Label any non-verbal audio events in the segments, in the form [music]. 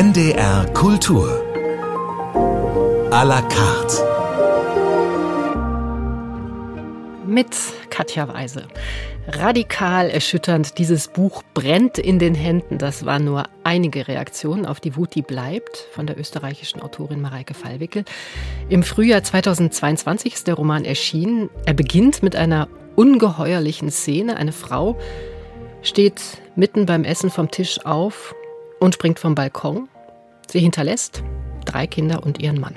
NDR Kultur. A la carte. Mit Katja Weise. Radikal erschütternd, dieses Buch brennt in den Händen. Das waren nur einige Reaktionen auf die Wut, die bleibt, von der österreichischen Autorin Mareike Fallwickel. Im Frühjahr 2022 ist der Roman erschienen. Er beginnt mit einer ungeheuerlichen Szene. Eine Frau steht mitten beim Essen vom Tisch auf und springt vom Balkon. Sie hinterlässt drei Kinder und ihren Mann.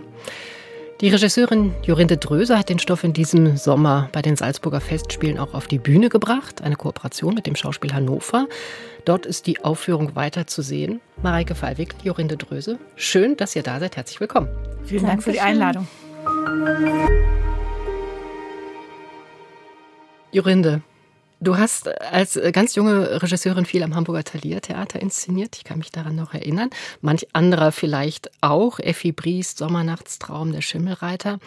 Die Regisseurin Jorinde Dröse hat den Stoff in diesem Sommer bei den Salzburger Festspielen auch auf die Bühne gebracht. Eine Kooperation mit dem Schauspiel Hannover. Dort ist die Aufführung weiter zu sehen. Mareike Fallwig, Jorinde Dröse. Schön, dass ihr da seid. Herzlich willkommen. Vielen Dank für die Einladung. Jorinde, Du hast als ganz junge Regisseurin viel am Hamburger Thalia Theater inszeniert. Ich kann mich daran noch erinnern. Manch anderer vielleicht auch. Effi Briest, Sommernachtstraum, der Schimmelreiter.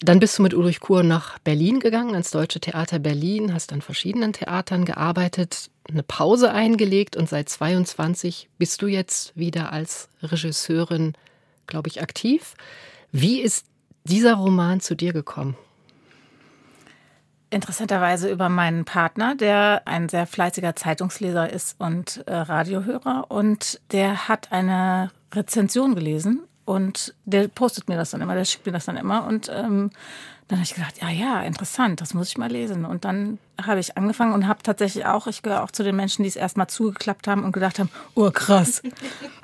Dann bist du mit Ulrich Kur nach Berlin gegangen, ans Deutsche Theater Berlin, hast an verschiedenen Theatern gearbeitet, eine Pause eingelegt und seit 22 bist du jetzt wieder als Regisseurin, glaube ich, aktiv. Wie ist dieser Roman zu dir gekommen? Interessanterweise über meinen Partner, der ein sehr fleißiger Zeitungsleser ist und äh, Radiohörer. Und der hat eine Rezension gelesen und der postet mir das dann immer, der schickt mir das dann immer. Und ähm, dann habe ich gedacht, ja, ja, interessant, das muss ich mal lesen. Und dann habe ich angefangen und habe tatsächlich auch, ich gehöre auch zu den Menschen, die es erstmal zugeklappt haben und gedacht haben, oh krass,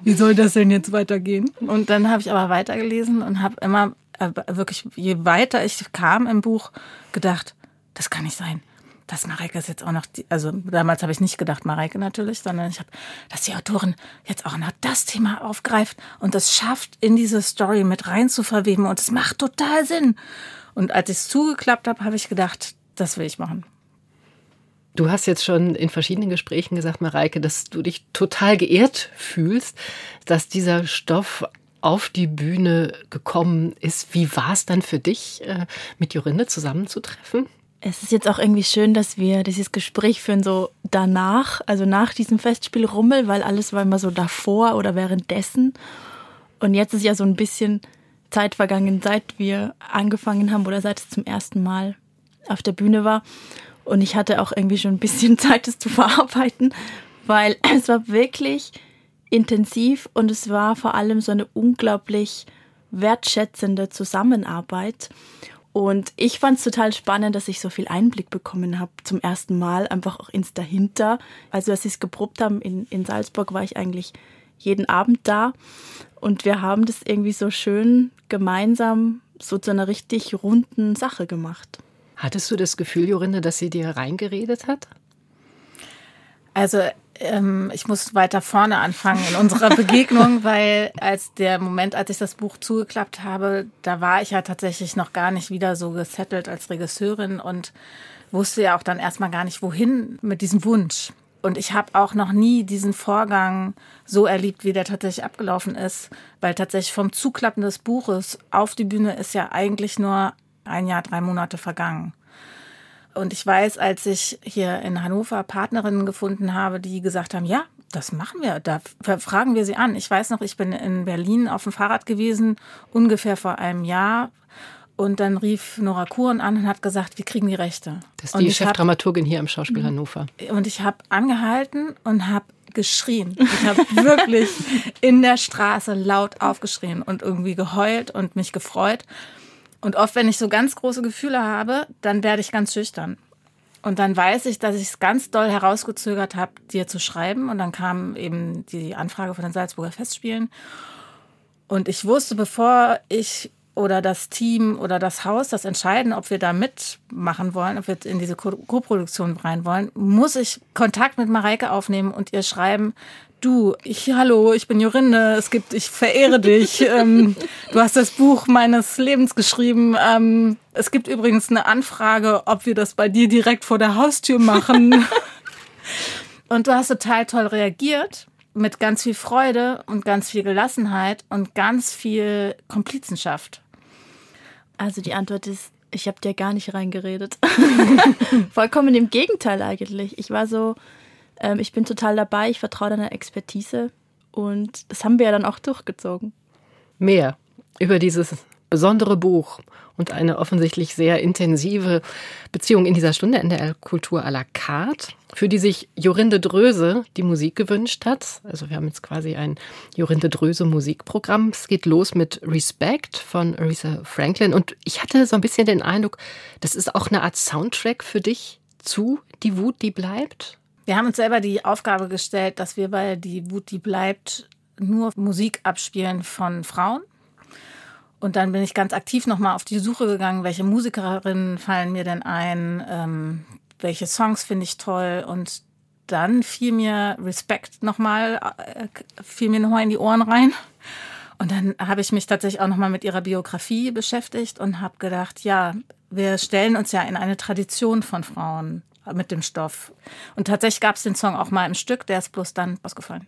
wie soll das denn jetzt weitergehen? Und dann habe ich aber weitergelesen und habe immer äh, wirklich, je weiter ich kam im Buch, gedacht, das kann nicht sein. Dass Mareike ist jetzt auch noch, die, also damals habe ich nicht gedacht, Mareike natürlich, sondern ich habe, dass die Autorin jetzt auch noch das Thema aufgreift und das schafft, in diese Story mit rein zu verweben und es macht total Sinn. Und als ich es zugeklappt habe, habe ich gedacht, das will ich machen. Du hast jetzt schon in verschiedenen Gesprächen gesagt, Mareike, dass du dich total geehrt fühlst, dass dieser Stoff auf die Bühne gekommen ist. Wie war es dann für dich, äh, mit Jorinde zusammenzutreffen? Es ist jetzt auch irgendwie schön, dass wir dieses Gespräch führen, so danach, also nach diesem Festspiel Rummel, weil alles war immer so davor oder währenddessen. Und jetzt ist ja so ein bisschen Zeit vergangen, seit wir angefangen haben oder seit es zum ersten Mal auf der Bühne war. Und ich hatte auch irgendwie schon ein bisschen [laughs] Zeit, es zu verarbeiten, weil es war wirklich intensiv und es war vor allem so eine unglaublich wertschätzende Zusammenarbeit. Und ich fand es total spannend, dass ich so viel Einblick bekommen habe zum ersten Mal, einfach auch ins Dahinter. Also als sie es geprobt haben in, in Salzburg, war ich eigentlich jeden Abend da. Und wir haben das irgendwie so schön gemeinsam so zu einer richtig runden Sache gemacht. Hattest du das Gefühl, Jorinde, dass sie dir reingeredet hat? Also ähm, ich muss weiter vorne anfangen in unserer [laughs] Begegnung, weil als der Moment, als ich das Buch zugeklappt habe, da war ich ja tatsächlich noch gar nicht wieder so gesettelt als Regisseurin und wusste ja auch dann erstmal gar nicht, wohin mit diesem Wunsch. Und ich habe auch noch nie diesen Vorgang so erlebt, wie der tatsächlich abgelaufen ist, weil tatsächlich vom Zuklappen des Buches auf die Bühne ist ja eigentlich nur ein Jahr, drei Monate vergangen. Und ich weiß, als ich hier in Hannover Partnerinnen gefunden habe, die gesagt haben, ja, das machen wir, da fragen wir sie an. Ich weiß noch, ich bin in Berlin auf dem Fahrrad gewesen, ungefähr vor einem Jahr. Und dann rief Nora Kuhn an und hat gesagt, wir kriegen die Rechte. Das ist die Chefdramaturgin hier im Schauspiel mhm. Hannover. Und ich habe angehalten und habe geschrien. Ich habe [laughs] wirklich in der Straße laut aufgeschrien und irgendwie geheult und mich gefreut. Und oft, wenn ich so ganz große Gefühle habe, dann werde ich ganz schüchtern. Und dann weiß ich, dass ich es ganz doll herausgezögert habe, dir zu schreiben. Und dann kam eben die Anfrage von den Salzburger Festspielen. Und ich wusste, bevor ich oder das Team oder das Haus das entscheiden, ob wir da mitmachen wollen, ob wir in diese Co-Produktion rein wollen, muss ich Kontakt mit Mareike aufnehmen und ihr schreiben, du, ich, hallo, ich bin Jorinde, es gibt, ich verehre dich, [laughs] ähm, du hast das Buch meines Lebens geschrieben. Ähm, es gibt übrigens eine Anfrage, ob wir das bei dir direkt vor der Haustür machen. [laughs] und du hast total toll reagiert, mit ganz viel Freude und ganz viel Gelassenheit und ganz viel Komplizenschaft. Also die Antwort ist, ich habe dir gar nicht reingeredet. [laughs] Vollkommen im Gegenteil eigentlich. Ich war so, ähm, ich bin total dabei, ich vertraue deiner Expertise Und das haben wir ja dann auch durchgezogen. Mehr über dieses besondere Buch und eine offensichtlich sehr intensive Beziehung in dieser Stunde NDR Kultur à la carte, für die sich Jorinde Dröse die Musik gewünscht hat. Also wir haben jetzt quasi ein Jorinde Dröse Musikprogramm. Es geht los mit Respect von Aretha Franklin und ich hatte so ein bisschen den Eindruck, das ist auch eine Art Soundtrack für dich zu Die Wut, die bleibt. Wir haben uns selber die Aufgabe gestellt, dass wir bei Die Wut, die bleibt nur Musik abspielen von Frauen. Und dann bin ich ganz aktiv nochmal auf die Suche gegangen, welche Musikerinnen fallen mir denn ein, ähm, welche Songs finde ich toll. Und dann fiel mir Respekt nochmal, äh, fiel mir nochmal in die Ohren rein. Und dann habe ich mich tatsächlich auch nochmal mit ihrer Biografie beschäftigt und habe gedacht, ja, wir stellen uns ja in eine Tradition von Frauen mit dem Stoff. Und tatsächlich gab es den Song auch mal im Stück, der ist bloß dann ausgefallen.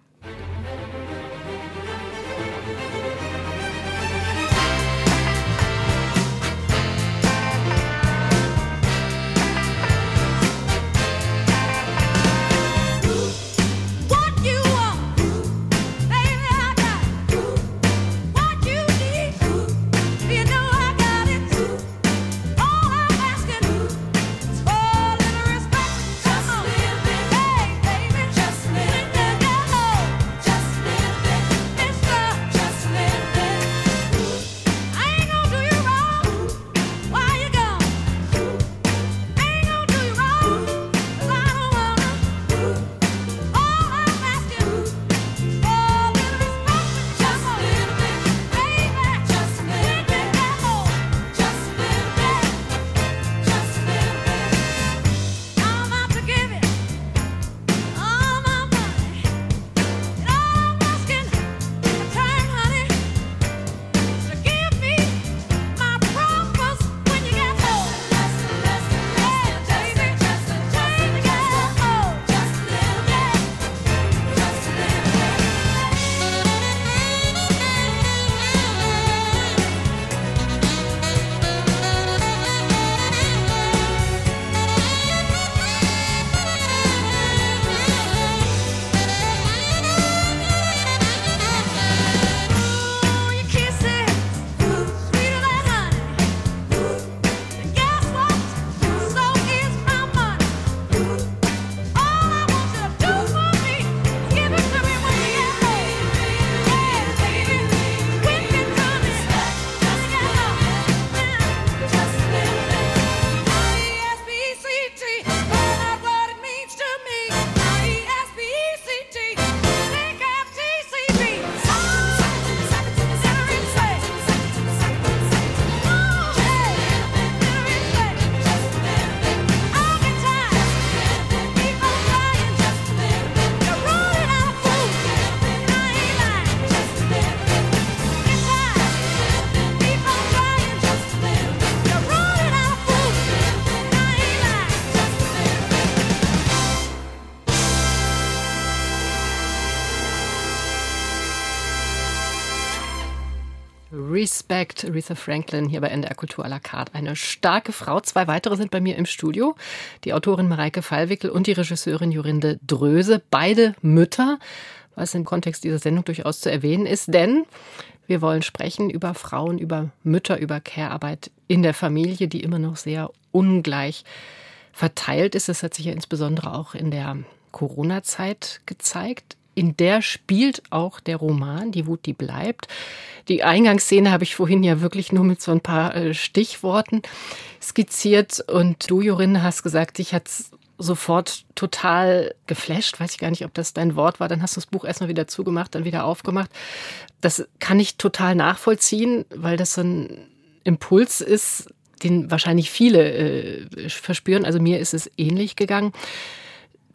Respect, Aretha Franklin hier bei NDR Kultur à la carte. Eine starke Frau. Zwei weitere sind bei mir im Studio. Die Autorin Mareike Fallwickel und die Regisseurin Jorinde Dröse. Beide Mütter, was im Kontext dieser Sendung durchaus zu erwähnen ist, denn wir wollen sprechen über Frauen, über Mütter, über Care-Arbeit in der Familie, die immer noch sehr ungleich verteilt ist. Das hat sich ja insbesondere auch in der Corona-Zeit gezeigt in der spielt auch der Roman Die Wut, die bleibt. Die Eingangsszene habe ich vorhin ja wirklich nur mit so ein paar äh, Stichworten skizziert. Und du, Jorin, hast gesagt, dich hat sofort total geflasht. Weiß ich gar nicht, ob das dein Wort war. Dann hast du das Buch erstmal wieder zugemacht, dann wieder aufgemacht. Das kann ich total nachvollziehen, weil das so ein Impuls ist, den wahrscheinlich viele äh, verspüren. Also mir ist es ähnlich gegangen.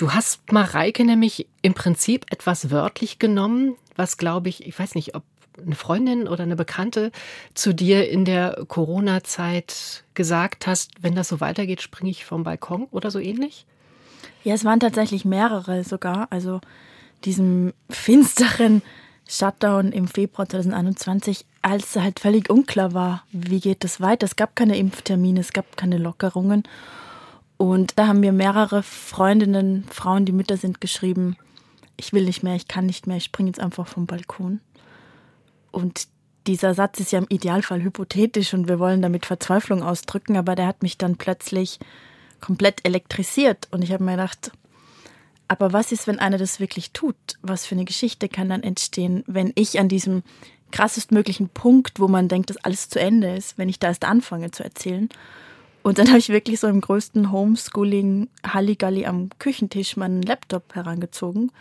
Du hast Mareike nämlich im Prinzip etwas wörtlich genommen, was glaube ich, ich weiß nicht, ob eine Freundin oder eine Bekannte zu dir in der Corona-Zeit gesagt hast, wenn das so weitergeht, springe ich vom Balkon oder so ähnlich? Ja, es waren tatsächlich mehrere sogar. Also diesem finsteren Shutdown im Februar 2021, als halt völlig unklar war, wie geht es weiter. Es gab keine Impftermine, es gab keine Lockerungen. Und da haben mir mehrere Freundinnen, Frauen, die Mütter sind, geschrieben, ich will nicht mehr, ich kann nicht mehr, ich springe jetzt einfach vom Balkon. Und dieser Satz ist ja im Idealfall hypothetisch und wir wollen damit Verzweiflung ausdrücken, aber der hat mich dann plötzlich komplett elektrisiert und ich habe mir gedacht, aber was ist, wenn einer das wirklich tut? Was für eine Geschichte kann dann entstehen, wenn ich an diesem krassestmöglichen Punkt, wo man denkt, dass alles zu Ende ist, wenn ich da erst anfange zu erzählen? Und dann [laughs] habe ich wirklich so im größten Homeschooling Halligalli am Küchentisch meinen Laptop herangezogen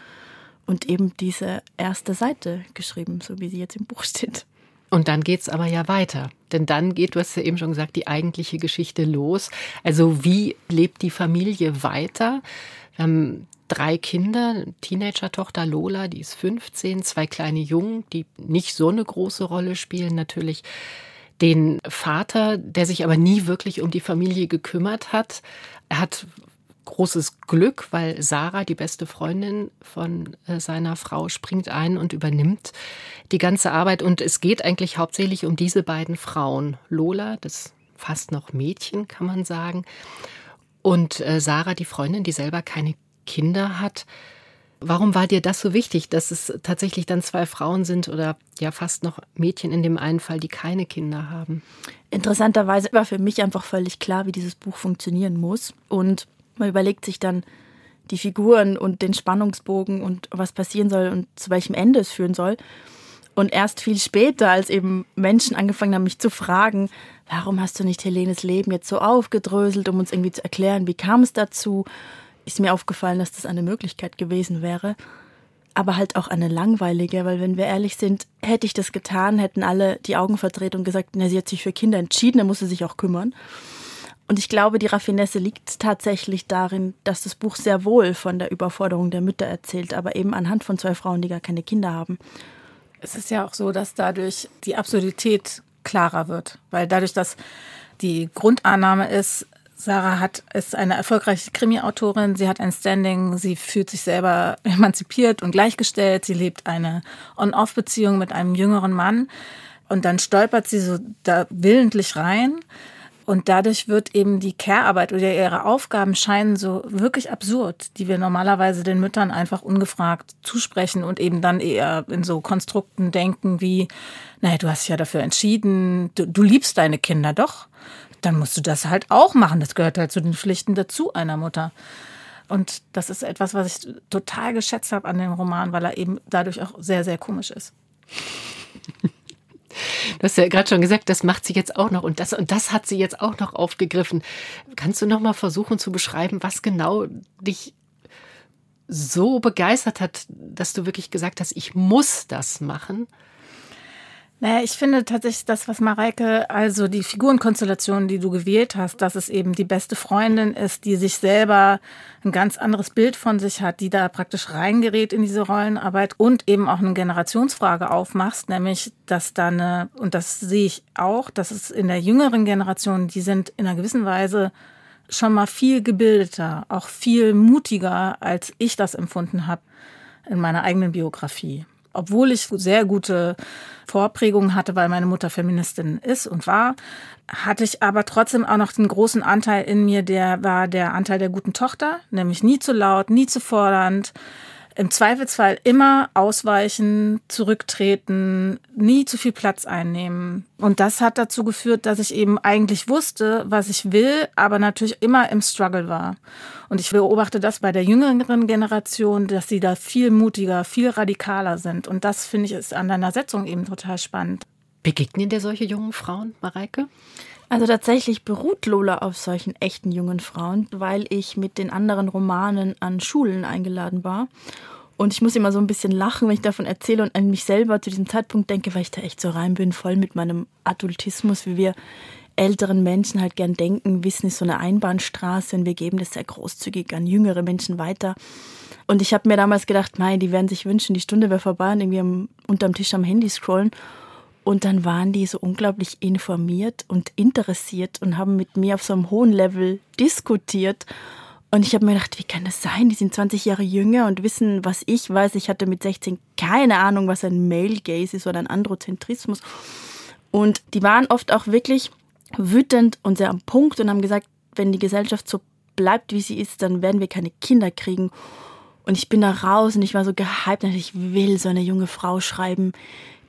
und eben diese erste Seite geschrieben, so wie sie jetzt im Buch steht. Und dann geht's aber ja weiter. Denn dann geht, du hast ja eben schon gesagt, die eigentliche Geschichte los. Also wie lebt die Familie weiter? Wir haben drei Kinder, Teenager-Tochter Lola, die ist 15, zwei kleine Jungen, die nicht so eine große Rolle spielen, natürlich den Vater, der sich aber nie wirklich um die Familie gekümmert hat. Er hat großes Glück, weil Sarah, die beste Freundin von äh, seiner Frau, springt ein und übernimmt die ganze Arbeit. Und es geht eigentlich hauptsächlich um diese beiden Frauen. Lola, das fast noch Mädchen, kann man sagen. Und äh, Sarah, die Freundin, die selber keine Kinder hat. Warum war dir das so wichtig, dass es tatsächlich dann zwei Frauen sind oder ja fast noch Mädchen in dem einen Fall, die keine Kinder haben? Interessanterweise war für mich einfach völlig klar, wie dieses Buch funktionieren muss. Und man überlegt sich dann die Figuren und den Spannungsbogen und was passieren soll und zu welchem Ende es führen soll. Und erst viel später, als eben Menschen angefangen haben, mich zu fragen, warum hast du nicht Helenes Leben jetzt so aufgedröselt, um uns irgendwie zu erklären, wie kam es dazu, ist mir aufgefallen, dass das eine Möglichkeit gewesen wäre. Aber halt auch eine langweilige, weil wenn wir ehrlich sind, hätte ich das getan, hätten alle die Augen verdreht und gesagt, na, sie hat sich für Kinder entschieden, dann muss sie sich auch kümmern. Und ich glaube, die Raffinesse liegt tatsächlich darin, dass das Buch sehr wohl von der Überforderung der Mütter erzählt, aber eben anhand von zwei Frauen, die gar keine Kinder haben. Es ist ja auch so, dass dadurch die Absurdität klarer wird, weil dadurch, dass die Grundannahme ist, Sarah hat, ist eine erfolgreiche Krimi-Autorin. Sie hat ein Standing. Sie fühlt sich selber [laughs] emanzipiert und gleichgestellt. Sie lebt eine On-Off-Beziehung mit einem jüngeren Mann. Und dann stolpert sie so da willentlich rein. Und dadurch wird eben die Care-Arbeit oder ihre Aufgaben scheinen so wirklich absurd, die wir normalerweise den Müttern einfach ungefragt zusprechen und eben dann eher in so Konstrukten denken wie, naja, du hast dich ja dafür entschieden, du, du liebst deine Kinder doch, dann musst du das halt auch machen. Das gehört halt zu den Pflichten dazu einer Mutter. Und das ist etwas, was ich total geschätzt habe an dem Roman, weil er eben dadurch auch sehr, sehr komisch ist. Du hast ja gerade schon gesagt, das macht sie jetzt auch noch und das und das hat sie jetzt auch noch aufgegriffen. Kannst du noch mal versuchen zu beschreiben, was genau dich so begeistert hat, dass du wirklich gesagt hast, ich muss das machen? Naja, ich finde tatsächlich das, was Mareike, also die Figurenkonstellation, die du gewählt hast, dass es eben die beste Freundin ist, die sich selber ein ganz anderes Bild von sich hat, die da praktisch reingerät in diese Rollenarbeit und eben auch eine Generationsfrage aufmachst, nämlich, dass da eine, und das sehe ich auch, dass es in der jüngeren Generation, die sind in einer gewissen Weise schon mal viel gebildeter, auch viel mutiger, als ich das empfunden habe in meiner eigenen Biografie obwohl ich sehr gute Vorprägungen hatte, weil meine Mutter Feministin ist und war, hatte ich aber trotzdem auch noch den großen Anteil in mir, der war der Anteil der guten Tochter, nämlich nie zu laut, nie zu fordernd, im Zweifelsfall immer ausweichen, zurücktreten, nie zu viel Platz einnehmen. Und das hat dazu geführt, dass ich eben eigentlich wusste, was ich will, aber natürlich immer im Struggle war. Und ich beobachte das bei der jüngeren Generation, dass sie da viel mutiger, viel radikaler sind. Und das finde ich ist an deiner Setzung eben total spannend. Begegnen dir solche jungen Frauen, Mareike? Also tatsächlich beruht Lola auf solchen echten jungen Frauen, weil ich mit den anderen Romanen an Schulen eingeladen war. Und ich muss immer so ein bisschen lachen, wenn ich davon erzähle und an mich selber zu diesem Zeitpunkt denke, weil ich da echt so rein bin, voll mit meinem Adultismus, wie wir älteren Menschen halt gern denken, Wissen ist so eine Einbahnstraße und wir geben das sehr großzügig an jüngere Menschen weiter. Und ich habe mir damals gedacht, mei, die werden sich wünschen, die Stunde wäre vorbei und irgendwie am, unterm Tisch am Handy scrollen. Und dann waren die so unglaublich informiert und interessiert und haben mit mir auf so einem hohen Level diskutiert. Und ich habe mir gedacht, wie kann das sein? Die sind 20 Jahre jünger und wissen, was ich weiß. Ich hatte mit 16 keine Ahnung, was ein Male Gaze ist oder ein Androzentrismus. Und die waren oft auch wirklich wütend und sehr am Punkt und haben gesagt, wenn die Gesellschaft so bleibt, wie sie ist, dann werden wir keine Kinder kriegen. Und ich bin da raus und ich war so gehypt, und ich will so eine junge Frau schreiben,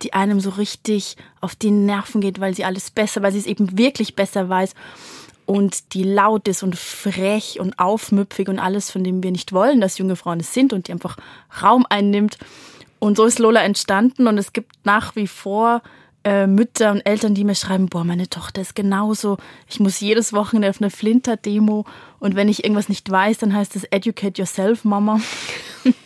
die einem so richtig auf die Nerven geht, weil sie alles besser, weil sie es eben wirklich besser weiß und die laut ist und frech und aufmüpfig und alles, von dem wir nicht wollen, dass junge Frauen es sind und die einfach Raum einnimmt. Und so ist Lola entstanden und es gibt nach wie vor äh, Mütter und Eltern, die mir schreiben, boah, meine Tochter ist genauso. Ich muss jedes Wochenende auf eine Flinter-Demo und wenn ich irgendwas nicht weiß, dann heißt es Educate Yourself, Mama. [laughs]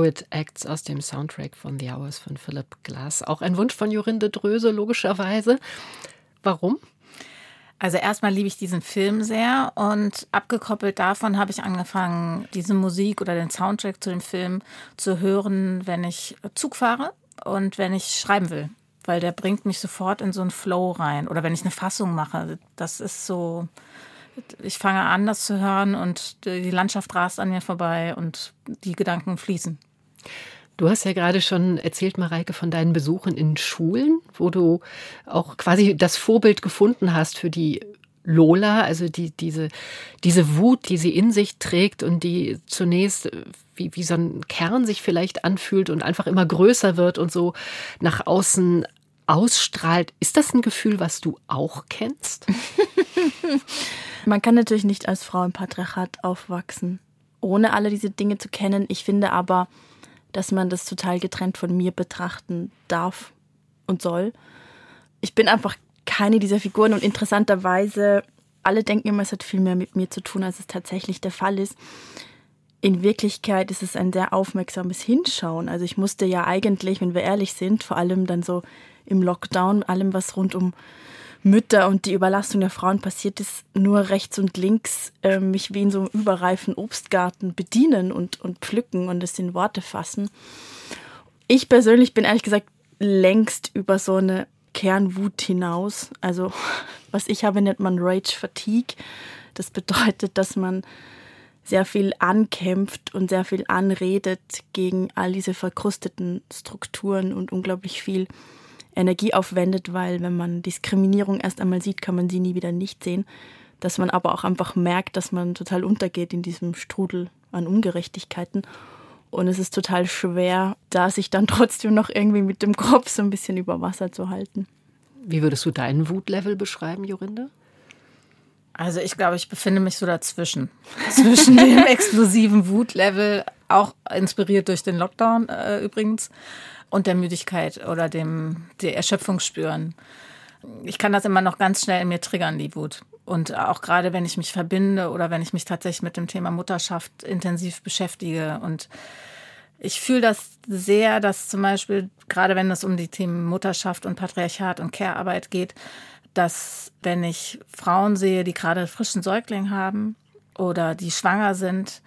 Poet Acts aus dem Soundtrack von The Hours von Philip Glass. Auch ein Wunsch von Jorinde Dröse, logischerweise. Warum? Also erstmal liebe ich diesen Film sehr und abgekoppelt davon habe ich angefangen, diese Musik oder den Soundtrack zu dem Film zu hören, wenn ich Zug fahre und wenn ich schreiben will, weil der bringt mich sofort in so einen Flow rein oder wenn ich eine Fassung mache. Das ist so, ich fange an, das zu hören und die Landschaft rast an mir vorbei und die Gedanken fließen. Du hast ja gerade schon erzählt, Mareike, von deinen Besuchen in Schulen, wo du auch quasi das Vorbild gefunden hast für die Lola, also die, diese, diese Wut, die sie in sich trägt und die zunächst äh, wie, wie so ein Kern sich vielleicht anfühlt und einfach immer größer wird und so nach außen ausstrahlt. Ist das ein Gefühl, was du auch kennst? [laughs] Man kann natürlich nicht als Frau im Patriarchat aufwachsen, ohne alle diese Dinge zu kennen. Ich finde aber, dass man das total getrennt von mir betrachten darf und soll. Ich bin einfach keine dieser Figuren und interessanterweise, alle denken immer, es hat viel mehr mit mir zu tun, als es tatsächlich der Fall ist. In Wirklichkeit ist es ein sehr aufmerksames Hinschauen. Also ich musste ja eigentlich, wenn wir ehrlich sind, vor allem dann so im Lockdown, allem was rund um Mütter und die Überlastung der Frauen passiert ist, nur rechts und links äh, mich wie in so einem überreifen Obstgarten bedienen und, und pflücken und es in Worte fassen. Ich persönlich bin ehrlich gesagt längst über so eine Kernwut hinaus. Also was ich habe, nennt man Rage Fatigue. Das bedeutet, dass man sehr viel ankämpft und sehr viel anredet gegen all diese verkrusteten Strukturen und unglaublich viel Energie aufwendet, weil wenn man Diskriminierung erst einmal sieht, kann man sie nie wieder nicht sehen. Dass man aber auch einfach merkt, dass man total untergeht in diesem Strudel an Ungerechtigkeiten. Und es ist total schwer, da sich dann [laughs] trotzdem noch irgendwie mit dem Kopf so ein bisschen über Wasser zu halten. Wie würdest du deinen Wutlevel beschreiben, Jorinde? Also ich glaube, ich befinde mich so dazwischen. [laughs] Zwischen dem explosiven Wutlevel, auch inspiriert durch den Lockdown äh, übrigens, und der Müdigkeit oder dem der Erschöpfung spüren. Ich kann das immer noch ganz schnell in mir triggern, die Wut. Und auch gerade wenn ich mich verbinde oder wenn ich mich tatsächlich mit dem Thema Mutterschaft intensiv beschäftige. Und ich fühle das sehr, dass zum Beispiel, gerade wenn es um die Themen Mutterschaft und Patriarchat und Care-Arbeit geht, dass wenn ich Frauen sehe, die gerade frischen Säugling haben oder die schwanger sind,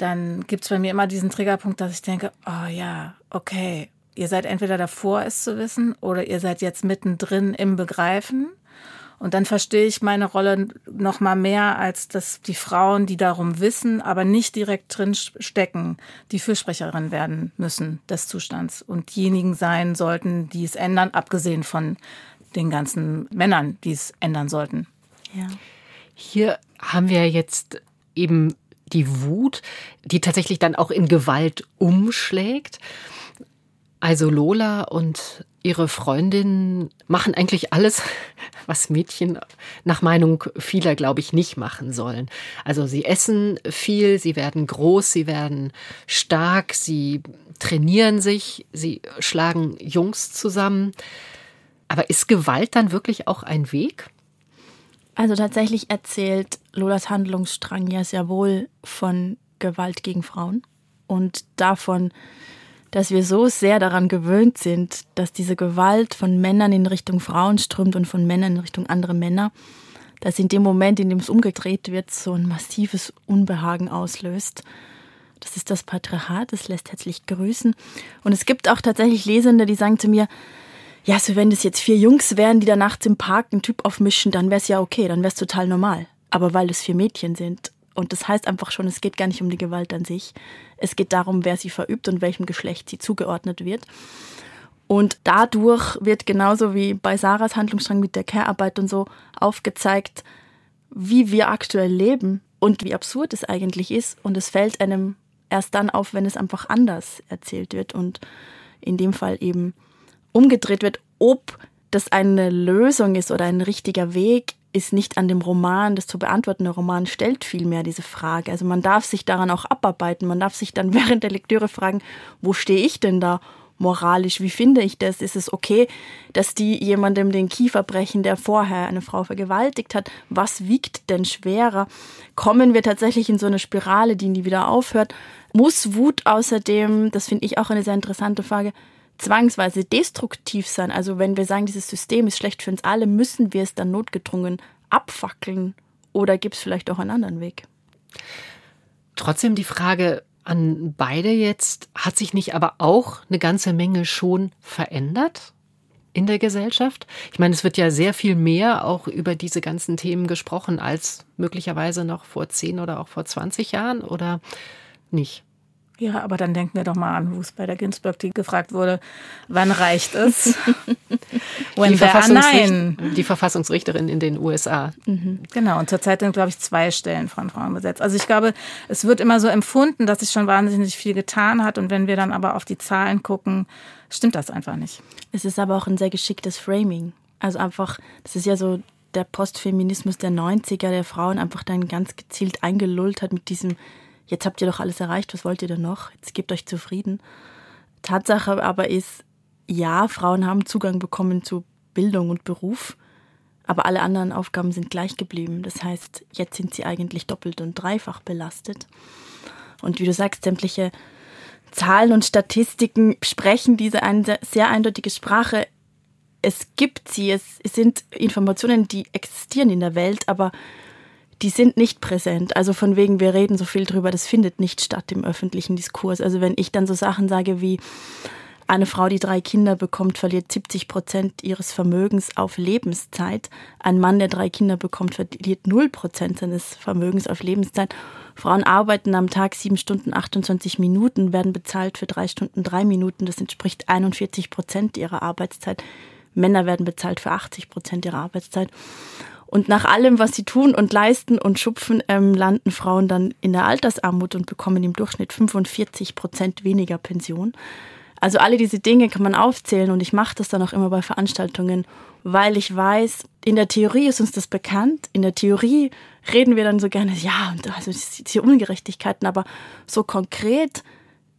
dann gibt es bei mir immer diesen Triggerpunkt, dass ich denke, oh ja, okay, Ihr seid entweder davor, es zu wissen, oder ihr seid jetzt mittendrin im Begreifen. Und dann verstehe ich meine Rolle noch mal mehr als dass die Frauen, die darum wissen, aber nicht direkt drin stecken, die Fürsprecherin werden müssen des Zustands und diejenigen sein sollten, die es ändern, abgesehen von den ganzen Männern, die es ändern sollten. Ja. Hier haben wir jetzt eben die Wut, die tatsächlich dann auch in Gewalt umschlägt. Also Lola und ihre Freundin machen eigentlich alles, [laughs] was Mädchen nach Meinung vieler, glaube ich, nicht machen sollen. Also sie essen viel, sie werden groß, sie werden stark, sie trainieren sich, sie schlagen Jungs zusammen. Aber ist Gewalt dann wirklich auch ein Weg? Also tatsächlich erzählt Lolas Handlungsstrang ja sehr wohl von Gewalt gegen Frauen und davon, dass wir so sehr daran gewöhnt sind, dass diese Gewalt von Männern in Richtung Frauen strömt und von Männern in Richtung andere Männer, dass in dem Moment, in dem es umgedreht wird, so ein massives Unbehagen auslöst. Das ist das Patriarchat, das lässt herzlich grüßen. Und es gibt auch tatsächlich Lesende, die sagen zu mir, ja, so wenn das jetzt vier Jungs wären, die da nachts im Park einen Typ aufmischen, dann wäre es ja okay, dann wäre es total normal. Aber weil es vier Mädchen sind und das heißt einfach schon, es geht gar nicht um die Gewalt an sich. Es geht darum, wer sie verübt und welchem Geschlecht sie zugeordnet wird. Und dadurch wird genauso wie bei Sarahs Handlungsstrang mit der Care-Arbeit und so aufgezeigt, wie wir aktuell leben und wie absurd es eigentlich ist. Und es fällt einem erst dann auf, wenn es einfach anders erzählt wird und in dem Fall eben umgedreht wird, ob das eine Lösung ist oder ein richtiger Weg, ist nicht an dem Roman, das zu beantwortende Roman stellt vielmehr diese Frage. Also man darf sich daran auch abarbeiten. Man darf sich dann [laughs] während der Lektüre fragen, wo stehe ich denn da moralisch? Wie finde ich das? Ist es okay, dass die jemandem den Kiefer brechen, der vorher eine Frau vergewaltigt hat? Was wiegt denn schwerer? Kommen wir tatsächlich in so eine Spirale, die nie wieder aufhört? Muss Wut außerdem, das finde ich auch eine sehr interessante Frage, zwangsweise destruktiv sein. Also wenn wir sagen, dieses System ist schlecht für uns alle, müssen wir es dann notgedrungen abfackeln oder gibt es vielleicht auch einen anderen Weg? Trotzdem die Frage an beide jetzt, hat sich nicht aber auch eine ganze Menge schon verändert? in der Gesellschaft? Ich meine, es wird ja sehr viel mehr auch über diese ganzen Themen gesprochen als möglicherweise noch vor 10 oder auch vor 20 Jahren oder nicht? Ja, aber dann denken wir doch mal an Ruth Bader Ginsburg, die gefragt wurde, wann reicht es? [laughs] When die, Verfassungsricht die Verfassungsrichterin in den USA. Mhm. Genau, und zurzeit sind, glaube ich, zwei Stellen von Frauen besetzt. Also ich glaube, es wird immer so empfunden, dass sich schon wahnsinnig viel getan hat. Und wenn wir dann aber auf die Zahlen gucken, stimmt das einfach nicht. Es ist aber auch ein sehr geschicktes Framing. Also einfach, das ist ja so der Postfeminismus der 90er, der Frauen einfach dann ganz gezielt eingelullt hat mit diesem jetzt habt ihr doch alles erreicht, was wollt ihr denn noch? Jetzt gebt euch zufrieden. Tatsache aber ist, ja, Frauen haben Zugang bekommen zu Bildung und Beruf, aber alle anderen Aufgaben sind gleich geblieben. Das heißt, jetzt sind sie eigentlich doppelt und dreifach belastet. Und wie du sagst, sämtliche Zahlen und Statistiken sprechen diese eine sehr eindeutige Sprache. Es gibt sie, es sind Informationen, die existieren in der Welt, aber die sind nicht präsent. Also von wegen, wir reden so viel drüber, das findet nicht statt im öffentlichen Diskurs. Also wenn ich dann so Sachen sage wie, eine Frau, die drei Kinder bekommt, verliert 70 Prozent ihres Vermögens auf Lebenszeit. Ein Mann, der drei Kinder bekommt, verliert 0 Prozent seines Vermögens auf Lebenszeit. Frauen arbeiten am Tag sieben Stunden 28 Minuten, werden bezahlt für drei Stunden drei Minuten. Das entspricht 41 Prozent ihrer Arbeitszeit. Männer werden bezahlt für 80 Prozent ihrer Arbeitszeit. Und nach allem, was sie tun und leisten und schupfen, ähm, landen Frauen dann in der Altersarmut und bekommen im Durchschnitt 45 Prozent weniger Pension. Also alle diese Dinge kann man aufzählen und ich mache das dann auch immer bei Veranstaltungen, weil ich weiß, in der Theorie ist uns das bekannt. In der Theorie reden wir dann so gerne, ja, also diese Ungerechtigkeiten, aber so konkret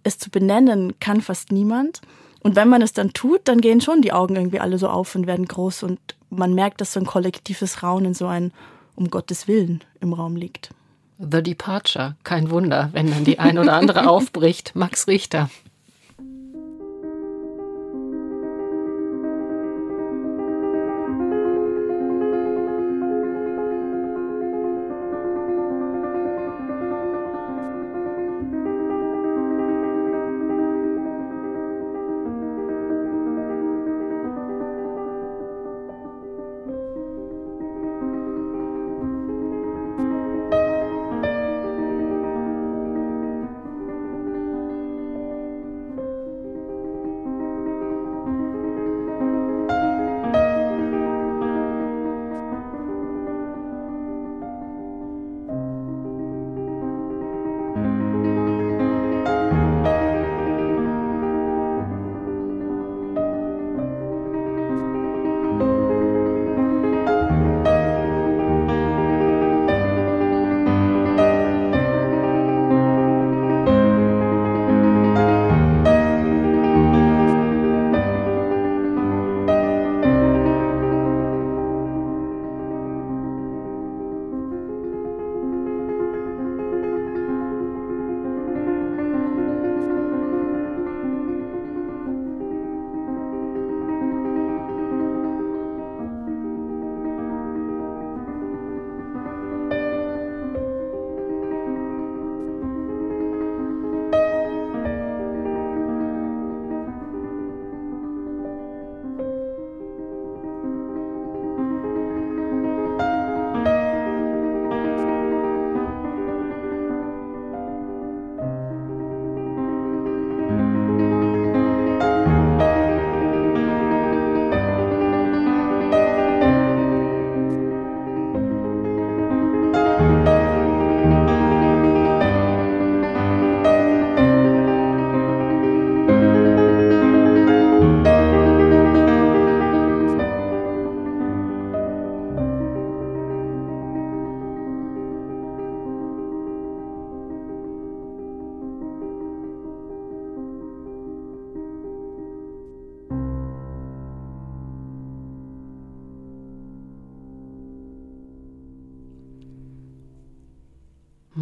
es zu benennen kann fast niemand. Und wenn man es dann tut, dann gehen schon die Augen irgendwie alle so auf und werden groß und man merkt, dass so ein kollektives Raunen, so ein um Gottes Willen im Raum liegt. The Departure, kein Wunder, wenn dann die ein oder andere [laughs] aufbricht. Max Richter.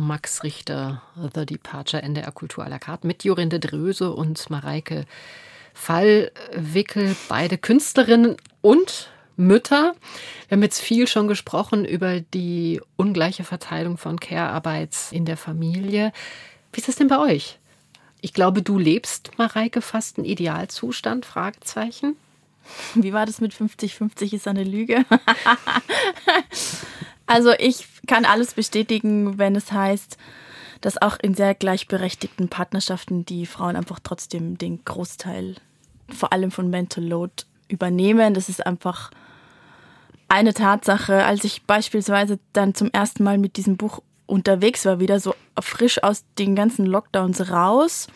Max Richter, The Departure, NDR Kultur à la carte mit Jorinde Dröse und Mareike Fallwickel, beide Künstlerinnen und Mütter. Wir haben jetzt viel schon gesprochen über die ungleiche Verteilung von Care-Arbeit in der Familie. Wie ist das denn bei euch? Ich glaube, du lebst, Mareike, fast einen Idealzustand? Fragezeichen. Wie war das mit 50-50 ist eine Lüge? [laughs] also ich kann alles bestätigen, wenn es heißt, dass auch in sehr gleichberechtigten Partnerschaften die Frauen einfach trotzdem den Großteil, vor allem von Mental Load, übernehmen. Das ist einfach eine Tatsache. Als ich beispielsweise dann zum ersten Mal mit diesem Buch unterwegs war, wieder so frisch aus den ganzen Lockdowns raus,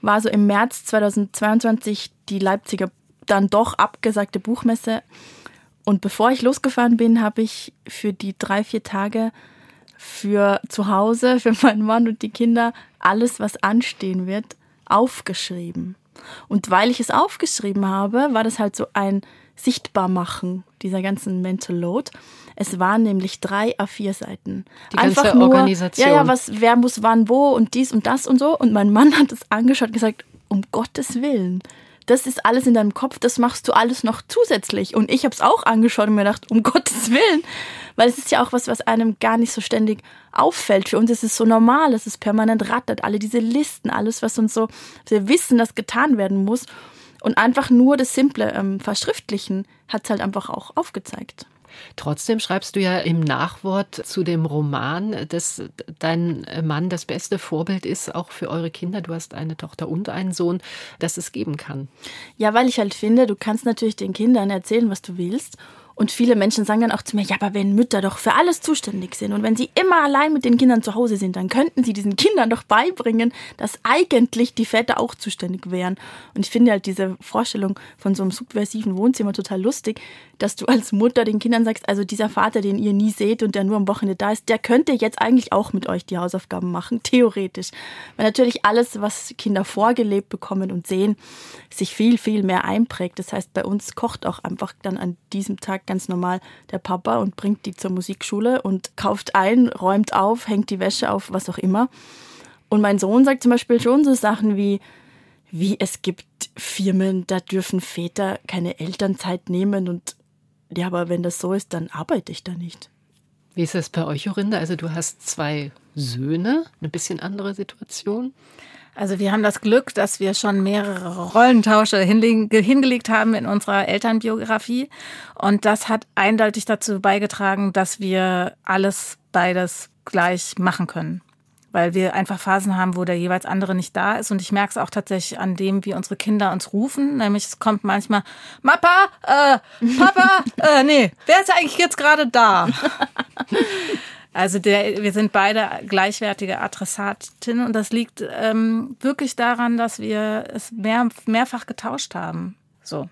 war so im März 2022 die Leipziger dann doch abgesagte Buchmesse. Und bevor ich losgefahren bin, habe ich für die drei, vier Tage für zu Hause, für meinen Mann und die Kinder, alles, was anstehen wird, aufgeschrieben. Und weil ich es aufgeschrieben habe, war das halt so ein Sichtbarmachen dieser ganzen Mental Load. Es waren nämlich drei A4-Seiten. Die Einfach ganze nur, Organisation. Ja, ja, was, wer muss wann wo und dies und das und so. Und mein Mann hat es angeschaut und gesagt, um Gottes Willen, das ist alles in deinem Kopf, das machst du alles noch zusätzlich. Und ich habe es auch angeschaut und mir gedacht, um [laughs] Gottes Willen, weil es ist ja auch was, was einem gar nicht so ständig auffällt. Für uns ist es so normal, es ist permanent rattert, alle diese Listen, alles, was uns so, wir wissen, dass getan werden muss. Und einfach nur das simple ähm, Verschriftlichen hat es halt einfach auch aufgezeigt. Trotzdem schreibst du ja im Nachwort zu dem Roman, dass dein Mann das beste Vorbild ist, auch für eure Kinder. Du hast eine Tochter und einen Sohn, dass es geben kann. Ja, weil ich halt finde, du kannst natürlich den Kindern erzählen, was du willst. Und viele Menschen sagen dann auch zu mir, ja, aber wenn Mütter doch für alles zuständig sind und wenn sie immer allein mit den Kindern zu Hause sind, dann könnten sie diesen Kindern doch beibringen, dass eigentlich die Väter auch zuständig wären. Und ich finde halt diese Vorstellung von so einem subversiven Wohnzimmer total lustig, dass du als Mutter den Kindern sagst, also dieser Vater, den ihr nie seht und der nur am Wochenende da ist, der könnte jetzt eigentlich auch mit euch die Hausaufgaben machen, [laughs] theoretisch. Weil natürlich alles, was Kinder vorgelebt bekommen und sehen, sich viel, viel mehr einprägt. Das heißt, bei uns kocht auch einfach dann an diesem Tag ganz normal der Papa und bringt die zur Musikschule und kauft ein, räumt auf, hängt die Wäsche auf, was auch immer. Und mein Sohn sagt zum Beispiel schon so Sachen wie, wie es gibt Firmen, da dürfen Väter keine Elternzeit nehmen und ja, aber wenn das so ist, dann arbeite ich da nicht. Wie ist das bei euch, Jorinde? Also du hast zwei Söhne, eine bisschen andere Situation. Also wir haben das Glück, dass wir schon mehrere Rollentausche hingelegt haben in unserer Elternbiografie. Und das hat eindeutig dazu beigetragen, dass wir alles beides gleich machen können. Weil wir einfach Phasen haben, wo der jeweils andere nicht da ist. Und ich merke es auch tatsächlich an dem, wie unsere Kinder uns rufen. Nämlich es kommt manchmal, Mappa, äh, Papa, [laughs] äh, nee, wer ist eigentlich jetzt gerade da? Also der, wir sind beide gleichwertige Adressatinnen und das liegt ähm, wirklich daran, dass wir es mehr, mehrfach getauscht haben. So.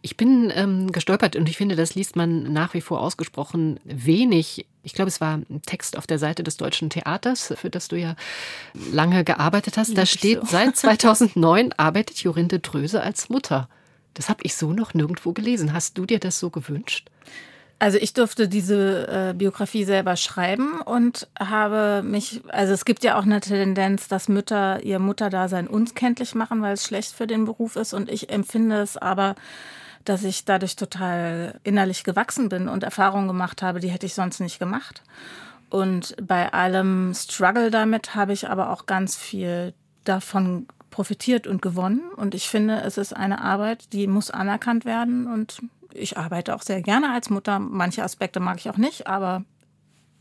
Ich bin ähm, gestolpert und ich finde, das liest man nach wie vor ausgesprochen wenig. Ich glaube, es war ein Text auf der Seite des Deutschen Theaters, für das du ja lange gearbeitet hast. Da steht, so. seit [laughs] 2009 arbeitet Jorinde Dröse als Mutter. Das habe ich so noch nirgendwo gelesen. Hast du dir das so gewünscht? Also ich durfte diese äh, Biografie selber schreiben und habe mich, also es gibt ja auch eine Tendenz, dass Mütter ihr Mutterdasein uns kenntlich machen, weil es schlecht für den Beruf ist. Und ich empfinde es aber, dass ich dadurch total innerlich gewachsen bin und Erfahrungen gemacht habe, die hätte ich sonst nicht gemacht. Und bei allem Struggle damit habe ich aber auch ganz viel davon profitiert und gewonnen. Und ich finde, es ist eine Arbeit, die muss anerkannt werden und ich arbeite auch sehr gerne als Mutter. Manche Aspekte mag ich auch nicht, aber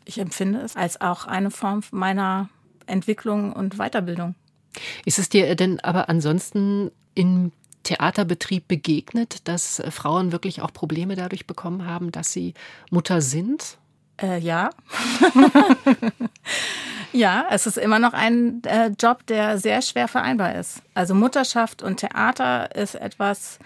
ich empfinde es als auch eine Form meiner Entwicklung und Weiterbildung. Ist es dir denn aber ansonsten im Theaterbetrieb begegnet, dass Frauen wirklich auch Probleme dadurch bekommen haben, dass sie Mutter sind? Äh, ja. [laughs] ja, es ist immer noch ein äh, Job, der sehr schwer vereinbar ist. Also Mutterschaft und Theater ist etwas,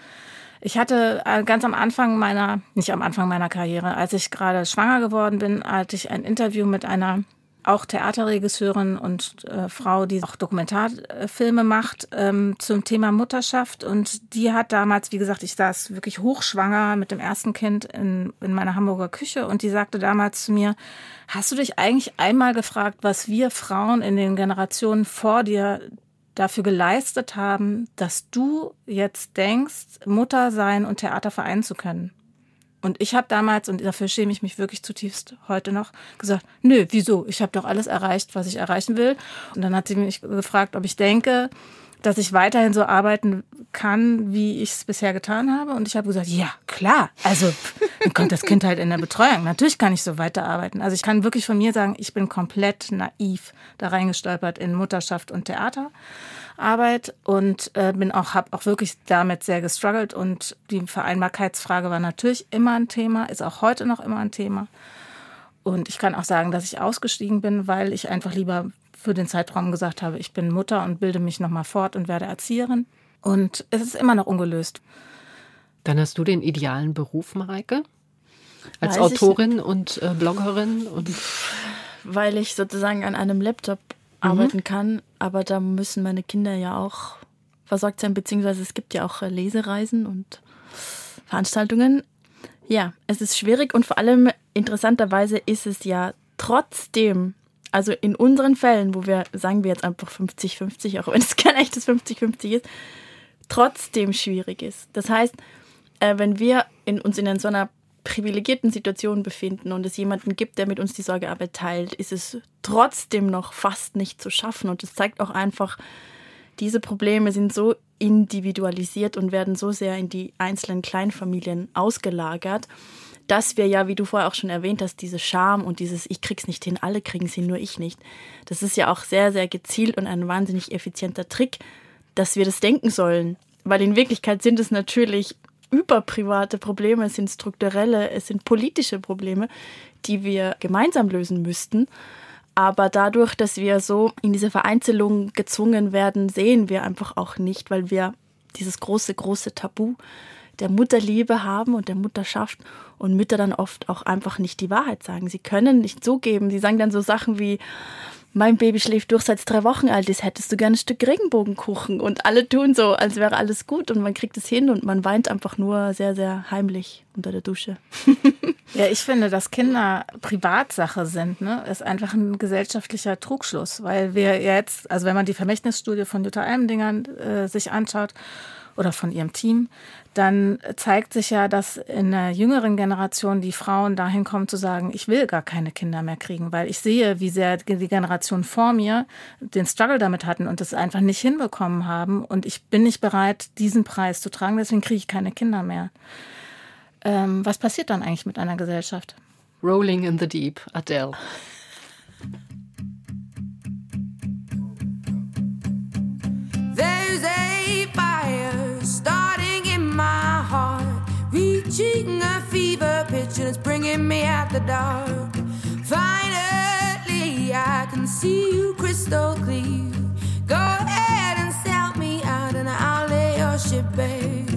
ich hatte äh, ganz am Anfang meiner, nicht am Anfang meiner Karriere, als ich gerade schwanger geworden bin, hatte ich ein Interview mit einer auch Theaterregisseurin und äh, Frau, die auch Dokumentarfilme macht ähm, zum Thema Mutterschaft. Und die hat damals, wie gesagt, ich saß wirklich hochschwanger mit dem ersten Kind in, in meiner Hamburger Küche und die sagte damals zu mir, hast du dich eigentlich einmal gefragt, was wir Frauen in den Generationen vor dir dafür geleistet haben, dass du jetzt denkst, Mutter sein und Theater vereinen zu können. Und ich habe damals, und dafür schäme ich mich wirklich zutiefst heute noch, gesagt, nö, wieso? Ich habe doch alles erreicht, was ich erreichen will. Und dann hat sie mich gefragt, ob ich denke, dass ich weiterhin so arbeiten kann, wie ich es bisher getan habe. Und ich habe gesagt, ja, klar. Also, dann kommt das Kind halt in der Betreuung. Natürlich kann ich so weiterarbeiten. Also ich kann wirklich von mir sagen, ich bin komplett naiv da reingestolpert in Mutterschaft und Theaterarbeit und äh, bin auch, habe auch wirklich damit sehr gestruggelt. Und die Vereinbarkeitsfrage war natürlich immer ein Thema, ist auch heute noch immer ein Thema. Und ich kann auch sagen, dass ich ausgestiegen bin, weil ich einfach lieber für den Zeitraum gesagt habe, ich bin Mutter und bilde mich nochmal fort und werde Erzieherin. Und es ist immer noch ungelöst. Dann hast du den idealen Beruf, Mareike? Als Weiß Autorin und äh, Bloggerin und Weil ich sozusagen an einem Laptop arbeiten kann, aber da müssen meine Kinder ja auch versorgt sein, beziehungsweise es gibt ja auch äh, Lesereisen und Veranstaltungen. Ja, es ist schwierig und vor allem interessanterweise ist es ja trotzdem, also in unseren Fällen, wo wir, sagen wir jetzt einfach 50-50, auch wenn es [laughs] kein echtes 50-50 ist, trotzdem schwierig ist. Das heißt, äh, wenn wir in, uns in so einer privilegierten Situation befinden und es jemanden gibt, der mit uns die Sorgearbeit teilt, ist es trotzdem noch fast nicht zu schaffen. Und es zeigt auch einfach, diese Probleme sind so individualisiert und werden so sehr in die einzelnen Kleinfamilien ausgelagert, dass wir ja, wie du vorher auch schon erwähnt hast, diese Scham und dieses Ich krieg's nicht hin, alle kriegen es hin, nur ich nicht. Das ist ja auch sehr, sehr gezielt und ein wahnsinnig effizienter Trick, dass wir das denken sollen. Weil in Wirklichkeit sind es natürlich überprivate Probleme, es sind strukturelle, es sind politische Probleme, die wir gemeinsam lösen müssten. Aber dadurch, dass wir so in diese Vereinzelung gezwungen werden, sehen wir einfach auch nicht, weil wir dieses große, große Tabu der Mutterliebe haben und der Mutterschaft und Mütter dann oft auch einfach nicht die Wahrheit sagen. Sie können nicht zugeben. Sie sagen dann so Sachen wie, mein Baby schläft durch, seit es drei Wochen alt ist, hättest du gerne ein Stück Regenbogenkuchen. Und alle tun so, als wäre alles gut und man kriegt es hin und man weint einfach nur sehr, sehr heimlich unter der Dusche. [laughs] Ja, ich finde, dass Kinder Privatsache sind, ne, ist einfach ein gesellschaftlicher Trugschluss, weil wir jetzt, also wenn man die Vermächtnisstudie von Jutta Almendingern äh, sich anschaut oder von ihrem Team, dann zeigt sich ja, dass in der jüngeren Generation die Frauen dahin kommen zu sagen, ich will gar keine Kinder mehr kriegen, weil ich sehe, wie sehr die Generation vor mir den Struggle damit hatten und das einfach nicht hinbekommen haben und ich bin nicht bereit, diesen Preis zu tragen, deswegen kriege ich keine Kinder mehr. Ähm, was passiert dann eigentlich mit einer Gesellschaft? Rolling in the Deep, Adele. There's a fire starting in my heart, reaching a fever pitch, and it's bringing me out the dark. Finally, I can see you crystal clear. Go ahead and sell me out, and I'll lay your ship bare.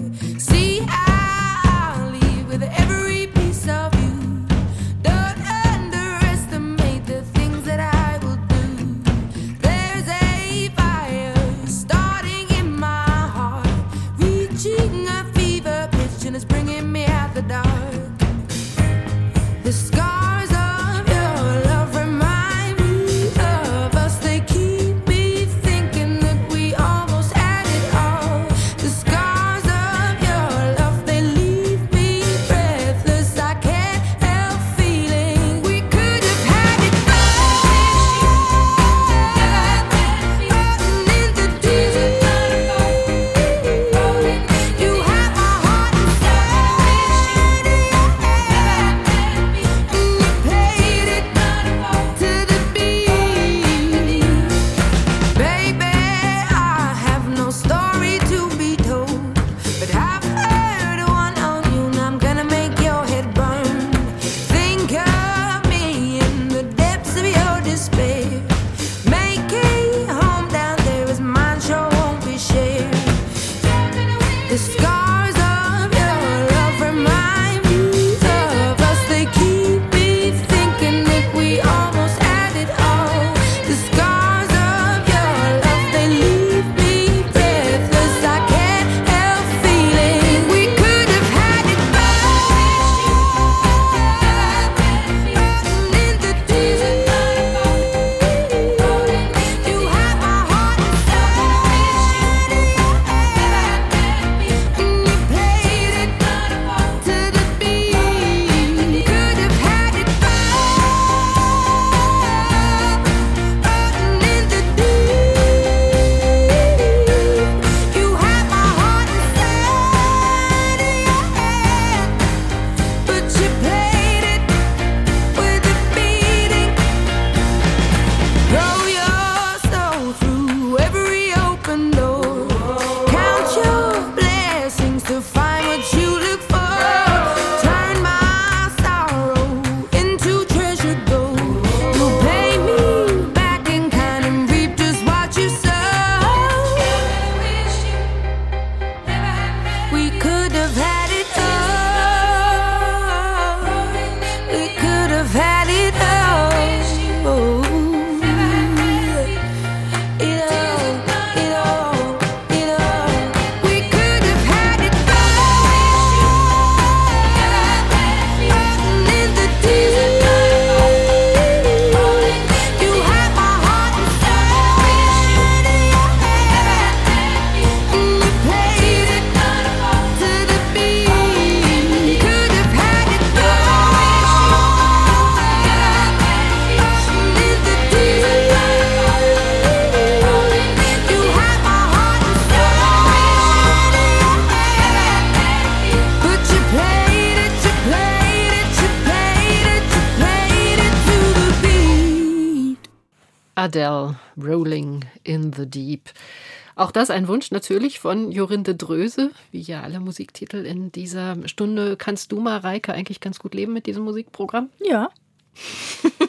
Auch das ein Wunsch natürlich von Jorinde Dröse, wie ja alle Musiktitel in dieser Stunde. Kannst du mal, Reike, eigentlich ganz gut leben mit diesem Musikprogramm? Ja.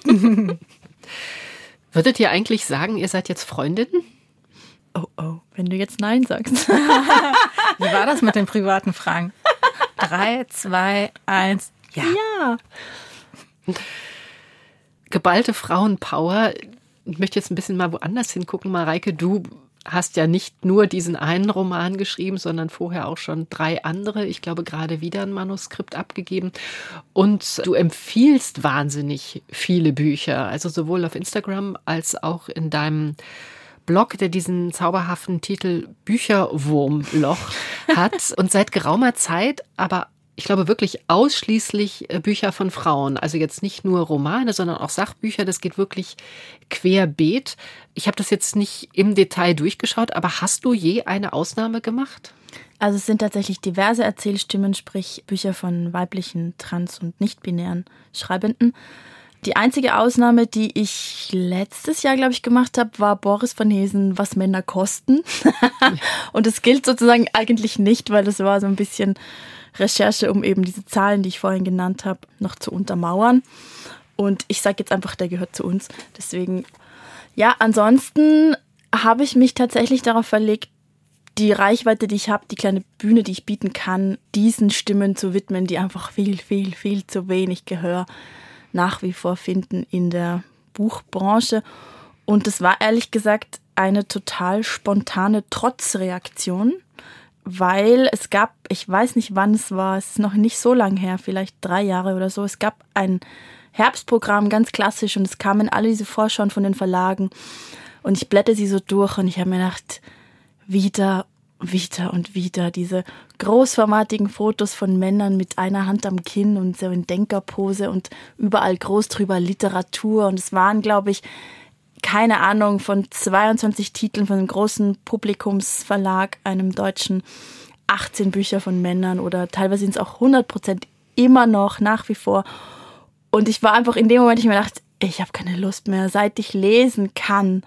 [laughs] Würdet ihr eigentlich sagen, ihr seid jetzt Freundinnen? Oh, oh, wenn du jetzt Nein sagst. [laughs] Wie war das mit den privaten Fragen? Drei, zwei, eins. Ja. Ja. Geballte Frauenpower. Ich möchte jetzt ein bisschen mal woanders hingucken. Mareike, du hast ja nicht nur diesen einen Roman geschrieben, sondern vorher auch schon drei andere. Ich glaube, gerade wieder ein Manuskript abgegeben. Und du empfiehlst wahnsinnig viele Bücher, also sowohl auf Instagram als auch in deinem Blog, der diesen zauberhaften Titel Bücherwurmloch [laughs] hat und seit geraumer Zeit aber ich glaube wirklich ausschließlich äh, Bücher von Frauen. Also jetzt nicht nur Romane, sondern auch Sachbücher. Das geht wirklich querbeet. Ich habe das jetzt nicht im Detail durchgeschaut, aber hast du je eine Ausnahme gemacht? Also es sind tatsächlich diverse Erzählstimmen, sprich Bücher von weiblichen, trans- und nicht-binären Schreibenden. Die einzige Ausnahme, die ich letztes Jahr, glaube ich, gemacht habe, war Boris von Hesen, was Männer kosten. [laughs] und es gilt sozusagen eigentlich nicht, weil das war so ein bisschen Recherche, um eben diese Zahlen, die ich vorhin genannt habe, noch zu untermauern. Und ich sage jetzt einfach, der gehört zu uns. Deswegen, ja, ansonsten habe ich mich tatsächlich darauf verlegt, die Reichweite, die ich habe, die kleine Bühne, die ich bieten kann, diesen Stimmen zu widmen, die einfach viel, viel, viel zu wenig Gehör nach wie vor finden in der Buchbranche. Und das war ehrlich gesagt eine total spontane Trotzreaktion weil es gab, ich weiß nicht wann es war, es ist noch nicht so lang her, vielleicht drei Jahre oder so, es gab ein Herbstprogramm, ganz klassisch, und es kamen alle diese Vorschauen von den Verlagen. Und ich blätte sie so durch und ich habe mir gedacht, wieder, wieder und wieder diese großformatigen Fotos von Männern mit einer Hand am Kinn und so in Denkerpose und überall groß drüber Literatur. Und es waren, glaube ich, keine Ahnung, von 22 Titeln von einem großen Publikumsverlag, einem deutschen, 18 Bücher von Männern oder teilweise sind es auch 100 Prozent immer noch, nach wie vor. Und ich war einfach in dem Moment, ich mir dachte, ich habe keine Lust mehr. Seit ich lesen kann,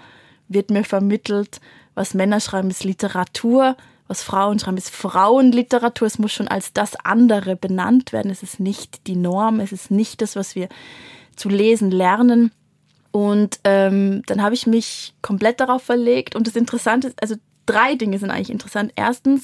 wird mir vermittelt, was Männer schreiben, ist Literatur, was Frauen schreiben, ist Frauenliteratur. Es muss schon als das andere benannt werden. Es ist nicht die Norm, es ist nicht das, was wir zu lesen lernen. Und ähm, dann habe ich mich komplett darauf verlegt. Und das Interessante ist, also drei Dinge sind eigentlich interessant. Erstens,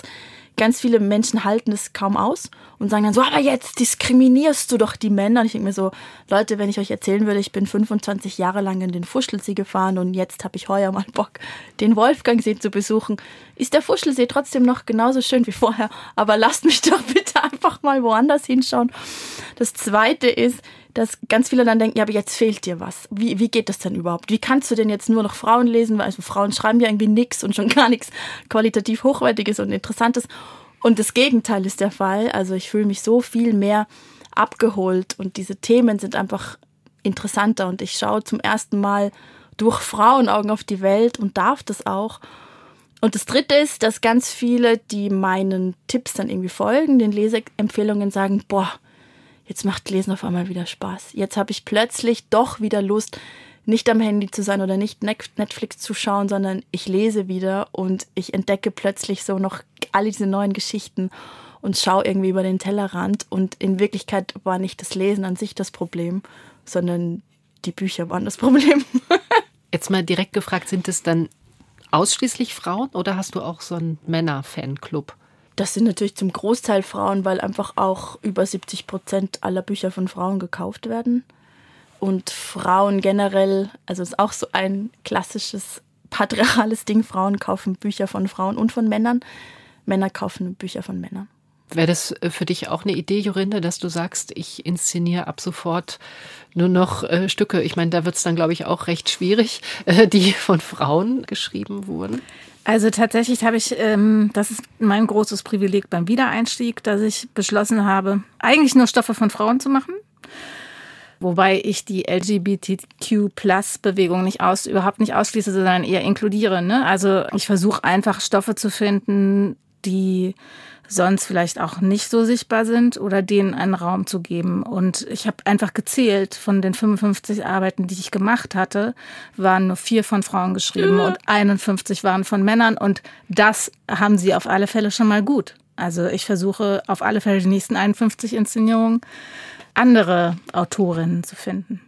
ganz viele Menschen halten es kaum aus und sagen dann so, aber jetzt diskriminierst du doch die Männer. Und ich denke mir so, Leute, wenn ich euch erzählen würde, ich bin 25 Jahre lang in den Fuschelsee gefahren und jetzt habe ich heuer mal Bock, den Wolfgangsee zu besuchen, ist der Fuschelsee trotzdem noch genauso schön wie vorher. Aber lasst mich doch [laughs] bitte einfach mal woanders hinschauen. Das Zweite ist, dass ganz viele dann denken, ja, aber jetzt fehlt dir was. Wie, wie geht das denn überhaupt? Wie kannst du denn jetzt nur noch Frauen lesen? Weil also Frauen schreiben ja irgendwie nichts und schon gar nichts qualitativ Hochwertiges und Interessantes. Und das Gegenteil ist der Fall. Also ich fühle mich so viel mehr abgeholt und diese Themen sind einfach interessanter und ich schaue zum ersten Mal durch Frauenaugen auf die Welt und darf das auch. Und das Dritte ist, dass ganz viele, die meinen Tipps dann irgendwie folgen, den Leseempfehlungen sagen, boah, jetzt macht Lesen auf einmal wieder Spaß. Jetzt habe ich plötzlich doch wieder Lust, nicht am Handy zu sein oder nicht Netflix zu schauen, sondern ich lese wieder und ich entdecke plötzlich so noch alle diese neuen Geschichten und schaue irgendwie über den Tellerrand. Und in Wirklichkeit war nicht das Lesen an sich das Problem, sondern die Bücher waren das Problem. [laughs] Jetzt mal direkt gefragt, sind es dann ausschließlich Frauen oder hast du auch so einen Männer-Fanclub? Das sind natürlich zum Großteil Frauen, weil einfach auch über 70 Prozent aller Bücher von Frauen gekauft werden. Und Frauen generell, also ist auch so ein klassisches patriarchales Ding. Frauen kaufen Bücher von Frauen und von Männern. Männer kaufen Bücher von Männern. Wäre das äh, für dich auch eine Idee, Jorinde, dass du sagst, ich inszeniere ab sofort nur noch äh, Stücke? Ich meine, da wird es dann, glaube ich, auch recht schwierig, äh, die von Frauen geschrieben wurden. Also tatsächlich habe ich, ähm, das ist mein großes Privileg beim Wiedereinstieg, dass ich beschlossen habe, eigentlich nur Stoffe von Frauen zu machen. Wobei ich die LGBTQ-Plus-Bewegung nicht aus, überhaupt nicht ausschließe, sondern eher inkludiere. Ne? Also ich versuche einfach Stoffe zu finden, die sonst vielleicht auch nicht so sichtbar sind oder denen einen Raum zu geben. Und ich habe einfach gezählt, von den 55 Arbeiten, die ich gemacht hatte, waren nur vier von Frauen geschrieben und 51 waren von Männern. Und das haben sie auf alle Fälle schon mal gut. Also ich versuche auf alle Fälle die nächsten 51 Inszenierungen andere Autorinnen zu finden.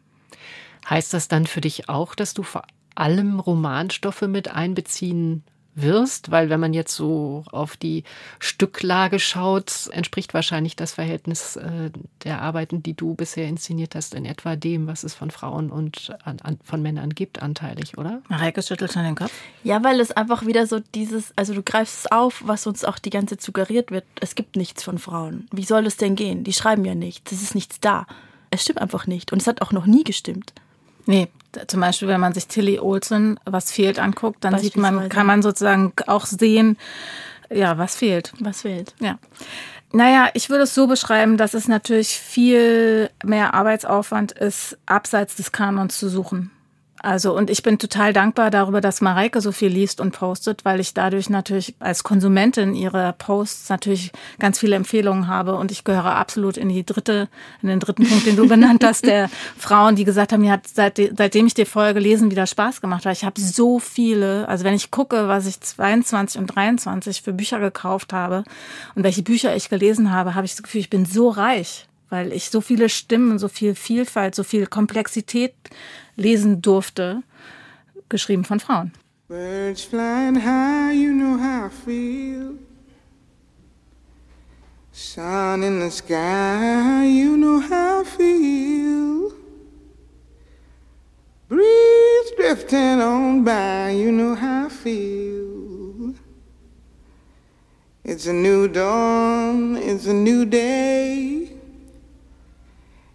Heißt das dann für dich auch, dass du vor allem Romanstoffe mit einbeziehen wirst, weil wenn man jetzt so auf die Stücklage schaut, entspricht wahrscheinlich das Verhältnis äh, der Arbeiten, die du bisher inszeniert hast, in etwa dem, was es von Frauen und an, an, von Männern gibt, anteilig, oder? Mareike schüttelt schon den Kopf. Ja, weil es einfach wieder so dieses, also du greifst es auf, was uns auch die ganze Zeit suggeriert wird. Es gibt nichts von Frauen. Wie soll es denn gehen? Die schreiben ja nichts. Es ist nichts da. Es stimmt einfach nicht. Und es hat auch noch nie gestimmt. Nee, zum Beispiel, wenn man sich Tilly Olsen, was fehlt, anguckt, dann sieht man, kann man sozusagen auch sehen, ja, was fehlt. Was fehlt? Ja. Naja, ich würde es so beschreiben, dass es natürlich viel mehr Arbeitsaufwand ist, abseits des Kanons zu suchen. Also, und ich bin total dankbar darüber, dass Mareike so viel liest und postet, weil ich dadurch natürlich als Konsumentin ihrer Posts natürlich ganz viele Empfehlungen habe. Und ich gehöre absolut in die dritte, in den dritten Punkt, den du benannt hast, der [laughs] Frauen, die gesagt haben, mir hat seit, seitdem ich die Folge lesen wieder Spaß gemacht, weil ich habe so viele, also wenn ich gucke, was ich 22 und 23 für Bücher gekauft habe und welche Bücher ich gelesen habe, habe ich das Gefühl, ich bin so reich weil ich so viele Stimmen, so viel Vielfalt, so viel Komplexität lesen durfte, geschrieben von Frauen. Birds flying high, you know how I feel. Sun in the sky, you know how I feel. Breeze drifting on by, you know how I feel. It's a new dawn, it's a new day.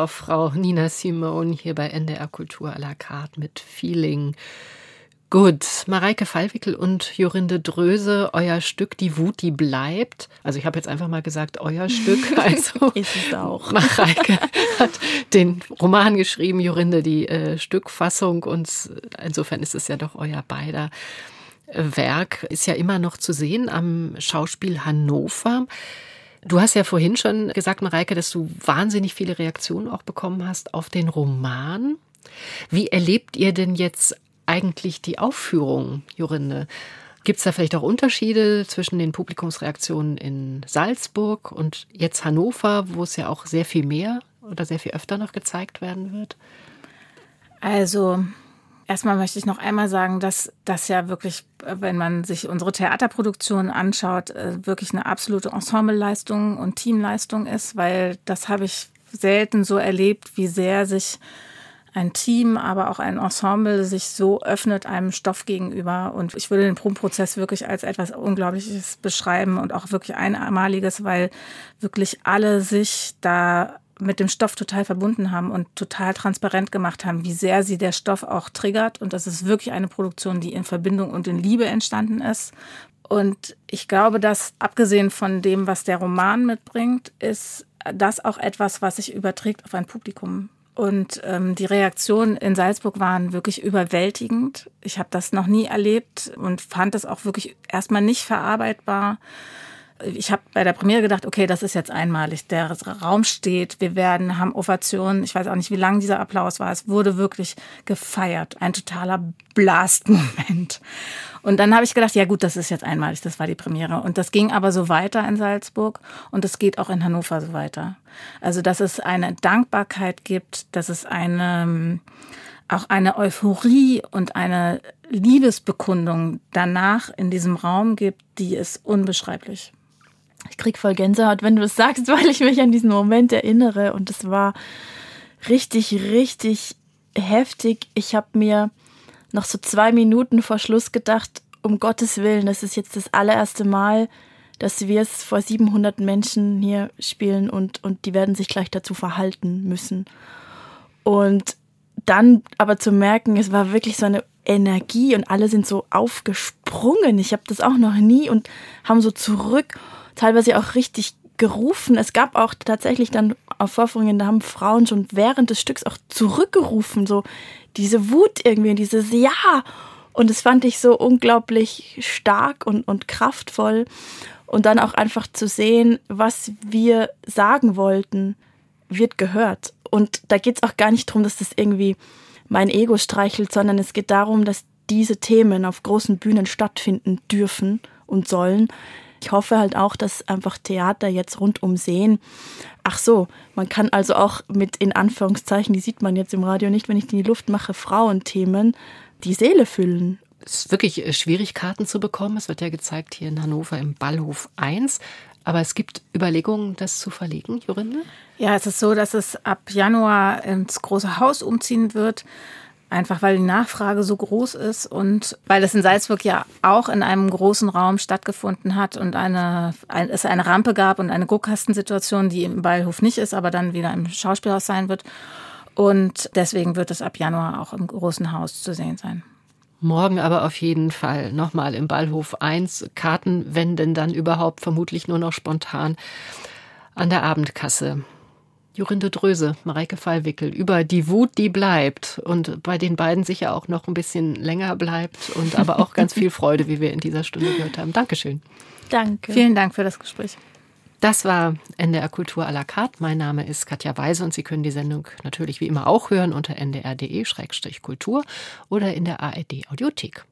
eine Powerfrau, Nina Simone, hier bei NDR Kultur à la carte mit Feeling. Gut, Mareike Fallwickel und Jorinde Dröse, euer Stück Die Wut, die bleibt. Also ich habe jetzt einfach mal gesagt, euer Stück. [laughs] Also ist es auch. Mareike hat den Roman geschrieben, Jorinde die äh, Stückfassung und insofern ist es ja doch euer beider Werk. Ist ja immer noch zu sehen am Schauspiel Hannover. Du hast ja vorhin schon gesagt, Mareike, dass du wahnsinnig viele Reaktionen auch bekommen hast auf den Roman. Wie erlebt ihr denn jetzt eigentlich die Aufführung, Jorinde? Gibt es da vielleicht auch Unterschiede zwischen den Publikumsreaktionen in Salzburg und jetzt Hannover, wo es ja auch sehr viel mehr oder sehr viel öfter noch gezeigt werden wird? Also erstmal möchte ich noch einmal sagen, dass das ja wirklich, wenn man sich unsere Theaterproduktion anschaut, äh, wirklich eine absolute Ensembleleistung und Teamleistung ist, weil das habe ich selten so erlebt, wie sehr sich ein Team, aber auch ein Ensemble sich so öffnet einem Stoff gegenüber. Und ich würde den Probenprozess wirklich als etwas Unglaubliches beschreiben und auch wirklich einmaliges, weil wirklich alle sich da mit dem Stoff total verbunden haben und total transparent gemacht haben, wie sehr sie der Stoff auch triggert. Und das ist wirklich eine Produktion, die in Verbindung und in Liebe entstanden ist. Und ich glaube, dass abgesehen von dem, was der Roman mitbringt, ist das auch etwas, was sich überträgt auf ein Publikum. Und ähm, die Reaktionen in Salzburg waren wirklich überwältigend. Ich habe das noch nie erlebt und fand das auch wirklich erstmal nicht verarbeitbar. Ich habe bei der Premiere gedacht, okay, das ist jetzt einmalig. Der Raum steht, wir werden, haben Ovationen. Ich weiß auch nicht, wie lang dieser Applaus war. Es wurde wirklich gefeiert. Ein totaler Blast-Moment. Und dann habe ich gedacht, ja gut, das ist jetzt einmalig, das war die Premiere. Und das ging aber so weiter in Salzburg und es geht auch in Hannover so weiter. Also, dass es eine Dankbarkeit gibt, dass es eine, auch eine Euphorie und eine Liebesbekundung danach in diesem Raum gibt, die ist unbeschreiblich. Ich krieg voll Gänsehaut, wenn du es sagst, [laughs] weil ich mich an diesen Moment erinnere und es war richtig, richtig heftig. Ich habe mir noch so zwei Minuten vor Schluss gedacht, um Gottes Willen, das ist jetzt das allererste Mal, dass wir es vor 700 Menschen hier spielen und, und die werden sich gleich dazu verhalten müssen. Und dann aber zu merken, es war wirklich so eine Energie und alle sind so aufgesprungen. Ich habe das auch noch nie und haben so zurück, teilweise auch richtig gerufen. Es gab auch tatsächlich dann auf Vorführungen, da haben Frauen schon während des Stücks auch zurückgerufen, so diese Wut irgendwie, dieses Ja. Und das fand ich so unglaublich stark und, und kraftvoll. Und dann auch einfach zu sehen, was wir sagen wollten, wird gehört. Und da geht es auch gar nicht darum, dass das irgendwie mein Ego streichelt, sondern es geht darum, dass diese Themen auf großen Bühnen stattfinden dürfen und sollen. Ich hoffe halt auch, dass einfach Theater jetzt rundum sehen. Ach so, man kann also auch mit in Anführungszeichen, die sieht man jetzt im Radio nicht, wenn ich die Luft mache, Frauenthemen die Seele füllen. Es ist wirklich äh, schwierig, Karten zu bekommen. Es wird ja gezeigt hier in Hannover im Ballhof 1. Aber es gibt Überlegungen, das zu verlegen, Jorinde? Ja, es ist so, dass es ab Januar ins große Haus umziehen wird. Einfach weil die Nachfrage so groß ist und weil es in Salzburg ja auch in einem großen Raum stattgefunden hat und eine, ein, es eine Rampe gab und eine Guckkastensituation, die im Ballhof nicht ist, aber dann wieder im Schauspielhaus sein wird. Und deswegen wird es ab Januar auch im großen Haus zu sehen sein. Morgen aber auf jeden Fall nochmal im Ballhof 1. Karten, wenn denn dann überhaupt, vermutlich nur noch spontan an der Abendkasse. Jorinde Dröse, Mareike Fallwickel, über die Wut, die bleibt und bei den beiden sicher auch noch ein bisschen länger bleibt und aber auch ganz viel Freude, wie wir in dieser Stunde gehört haben. Dankeschön. Danke. Vielen Dank für das Gespräch. Das war NDR Kultur à la carte. Mein Name ist Katja Weise und Sie können die Sendung natürlich wie immer auch hören unter ndr.de-kultur oder in der ARD Audiothek.